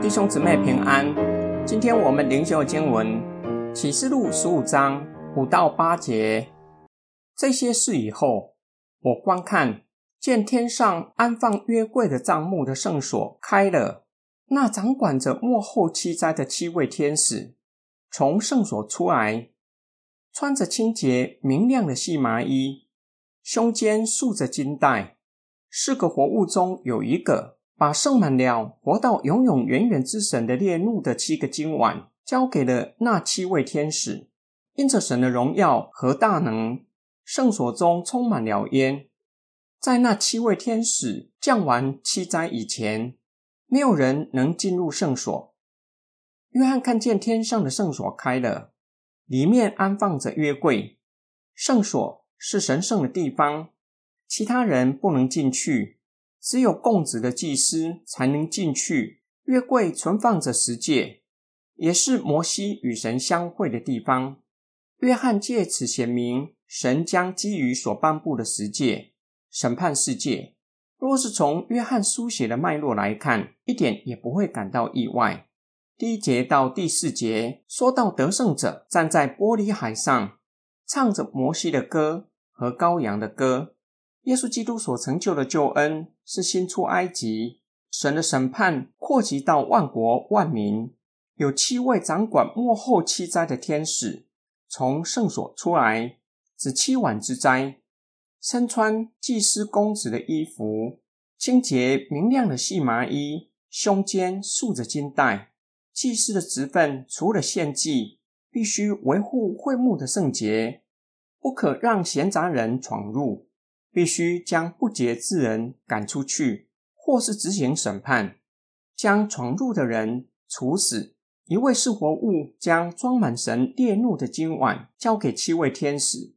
弟兄姊妹平安，今天我们灵修经文启示录十五章五到八节。这些事以后，我观看，见天上安放约柜的帐幕的圣所开了，那掌管着幕后七灾的七位天使从圣所出来，穿着清洁明亮的细麻衣，胸间束着金带。四个活物中有一个，把盛满了活到永永远远之神的烈怒的七个金碗交给了那七位天使，因着神的荣耀和大能。圣所中充满了烟，在那七位天使降完七灾以前，没有人能进入圣所。约翰看见天上的圣所开了，里面安放着约柜。圣所是神圣的地方，其他人不能进去，只有供职的祭司才能进去。月柜存放着十诫，也是摩西与神相会的地方。约翰借此显明。神将基于所颁布的十诫审判世界。若是从约翰书写的脉络来看，一点也不会感到意外。第一节到第四节说到得胜者站在玻璃海上，唱着摩西的歌和羔羊的歌。耶稣基督所成就的救恩是新出埃及，神的审判扩及到万国万民。有七位掌管幕后七灾的天使从圣所出来。指七晚之灾，身穿祭司公子的衣服，清洁明亮的细麻衣，胸间束着金带。祭司的职分除了献祭，必须维护会幕的圣洁，不可让闲杂人闯入，必须将不洁之人赶出去，或是执行审判，将闯入的人处死。一位是活物，将装满神烈怒的金碗交给七位天使。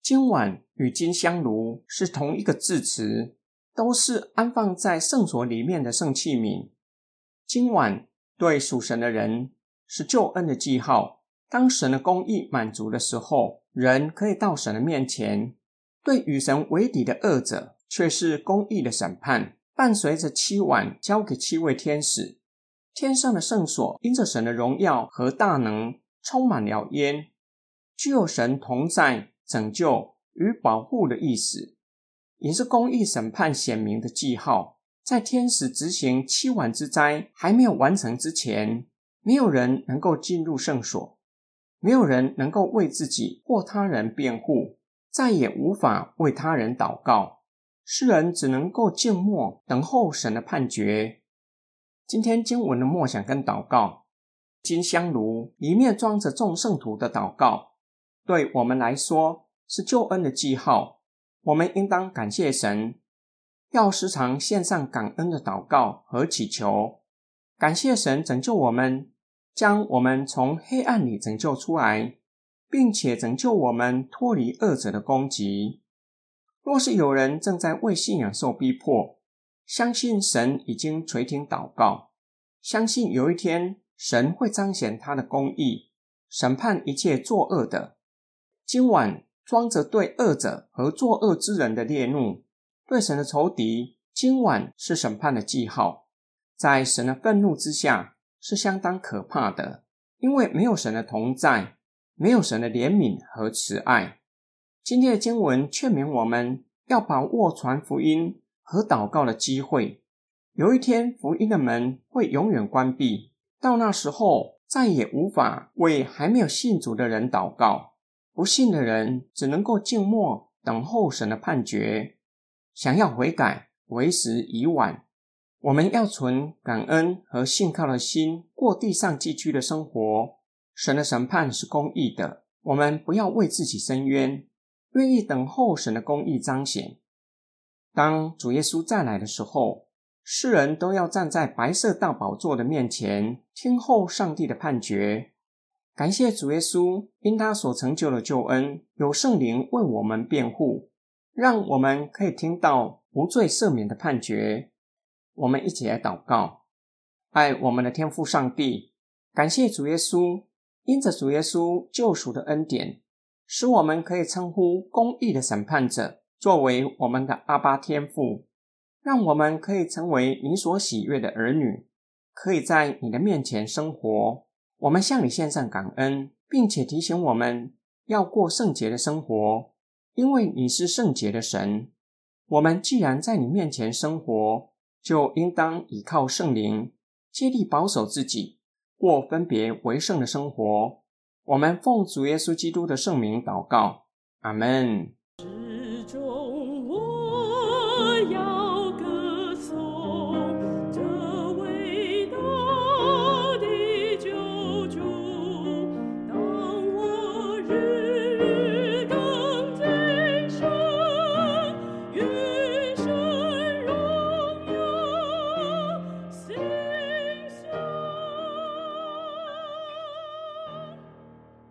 金碗与金香炉是同一个字词，都是安放在圣所里面的圣器皿。金碗对属神的人是救恩的记号，当神的公义满足的时候，人可以到神的面前；对与神为敌的恶者，却是公义的审判。伴随着七碗交给七位天使，天上的圣所因着神的荣耀和大能，充满了烟，具有神同在。拯救与保护的意思，也是公义审判显明的记号。在天使执行七晚之灾还没有完成之前，没有人能够进入圣所，没有人能够为自己或他人辩护，再也无法为他人祷告。世人只能够静默等候神的判决。今天经文的默想跟祷告，金香炉里面装着众圣徒的祷告。对我们来说是救恩的记号，我们应当感谢神，要时常献上感恩的祷告和祈求，感谢神拯救我们，将我们从黑暗里拯救出来，并且拯救我们脱离恶者的攻击。若是有人正在为信仰受逼迫，相信神已经垂听祷告，相信有一天神会彰显他的公义，审判一切作恶的。今晚装着对恶者和作恶之人的烈怒，对神的仇敌。今晚是审判的记号，在神的愤怒之下是相当可怕的，因为没有神的同在，没有神的怜悯和慈爱。今天的经文劝勉我们要把握传福音和祷告的机会。有一天，福音的门会永远关闭，到那时候再也无法为还没有信主的人祷告。不信的人只能够静默等候神的判决，想要悔改为时已晚。我们要存感恩和信靠的心过地上寄居的生活。神的审判是公义的，我们不要为自己伸冤，愿意等候神的公义彰显。当主耶稣再来的时候，世人都要站在白色大宝座的面前，听候上帝的判决。感谢主耶稣，因他所成就的救恩，有圣灵为我们辩护，让我们可以听到无罪赦免的判决。我们一起来祷告：爱我们的天父上帝，感谢主耶稣，因着主耶稣救赎的恩典，使我们可以称呼公义的审判者作为我们的阿巴天父，让我们可以成为你所喜悦的儿女，可以在你的面前生活。我们向你献上感恩，并且提醒我们要过圣洁的生活，因为你是圣洁的神。我们既然在你面前生活，就应当依靠圣灵，竭力保守自己，过分别为圣的生活。我们奉主耶稣基督的圣名祷告，阿门。